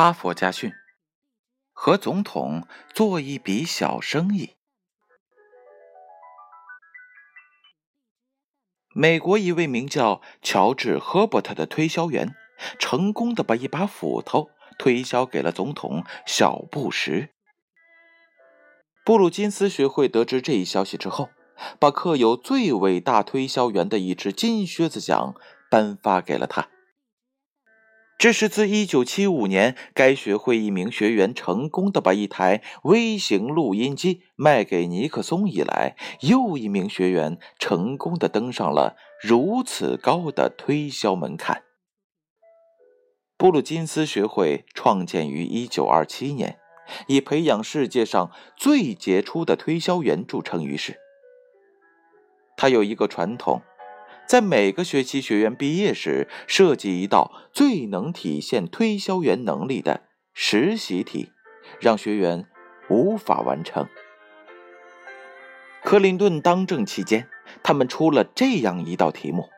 哈佛家训：和总统做一笔小生意。美国一位名叫乔治·赫伯特的推销员，成功的把一把斧头推销给了总统小布什。布鲁金斯学会得知这一消息之后，把刻有“最伟大推销员”的一只金靴子奖颁发给了他。这是自1975年该学会一名学员成功的把一台微型录音机卖给尼克松以来，又一名学员成功的登上了如此高的推销门槛。布鲁金斯学会创建于1927年，以培养世界上最杰出的推销员著称于世。他有一个传统。在每个学期学员毕业时，设计一道最能体现推销员能力的实习题，让学员无法完成。克林顿当政期间，他们出了这样一道题目：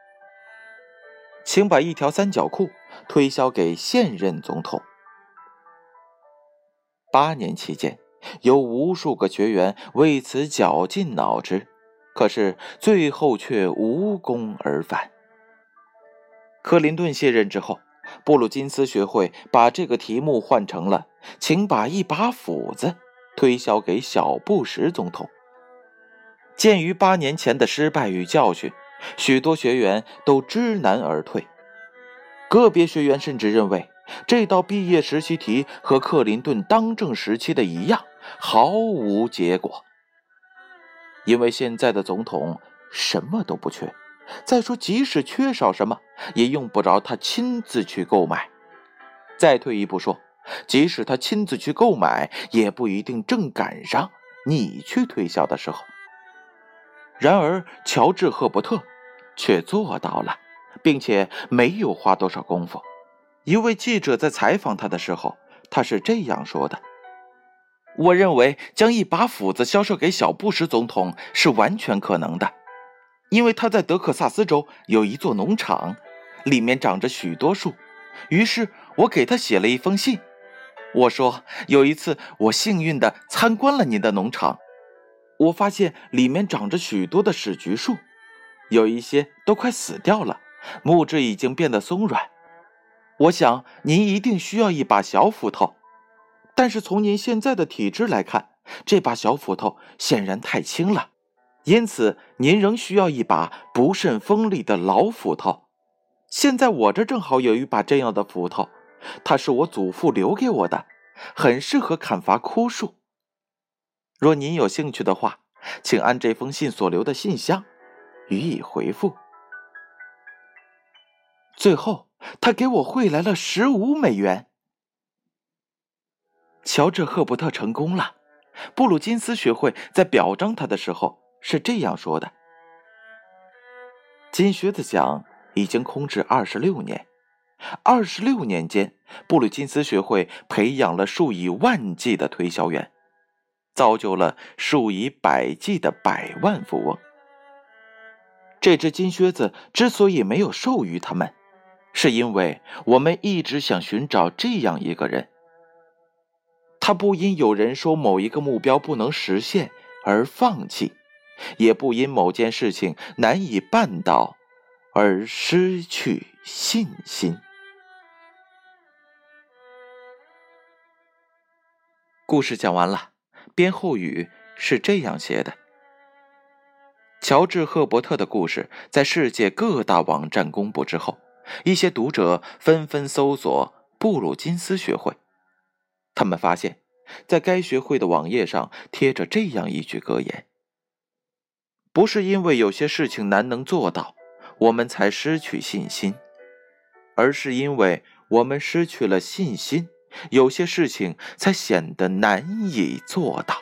请把一条三角裤推销给现任总统。八年期间，有无数个学员为此绞尽脑汁。可是最后却无功而返。克林顿卸任之后，布鲁金斯学会把这个题目换成了“请把一把斧子推销给小布什总统”。鉴于八年前的失败与教训，许多学员都知难而退。个别学员甚至认为这道毕业实习题和克林顿当政时期的一样，毫无结果。因为现在的总统什么都不缺，再说即使缺少什么，也用不着他亲自去购买。再退一步说，即使他亲自去购买，也不一定正赶上你去推销的时候。然而，乔治·赫伯特却做到了，并且没有花多少功夫。一位记者在采访他的时候，他是这样说的。我认为将一把斧子销售给小布什总统是完全可能的，因为他在德克萨斯州有一座农场，里面长着许多树。于是我给他写了一封信，我说有一次我幸运地参观了您的农场，我发现里面长着许多的史菊树，有一些都快死掉了，木质已经变得松软。我想您一定需要一把小斧头。但是从您现在的体质来看，这把小斧头显然太轻了，因此您仍需要一把不甚锋利的老斧头。现在我这正好有一把这样的斧头，它是我祖父留给我的，很适合砍伐枯树。若您有兴趣的话，请按这封信所留的信箱予以回复。最后，他给我汇来了十五美元。乔治·赫伯特成功了。布鲁金斯学会在表彰他的时候是这样说的：“金靴子奖已经空置二十六年，二十六年间，布鲁金斯学会培养了数以万计的推销员，造就了数以百计的百万富翁。这只金靴子之所以没有授予他们，是因为我们一直想寻找这样一个人。”他不因有人说某一个目标不能实现而放弃，也不因某件事情难以办到而失去信心。故事讲完了，编后语是这样写的：乔治·赫伯特的故事在世界各大网站公布之后，一些读者纷纷搜索布鲁金斯学会。他们发现，在该学会的网页上贴着这样一句格言：“不是因为有些事情难能做到，我们才失去信心，而是因为我们失去了信心，有些事情才显得难以做到。”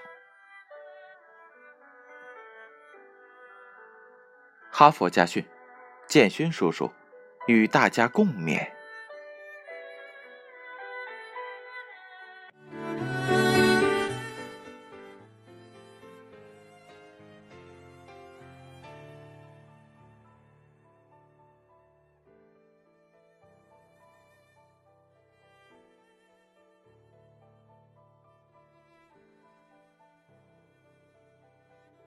哈佛家训，建勋叔叔与大家共勉。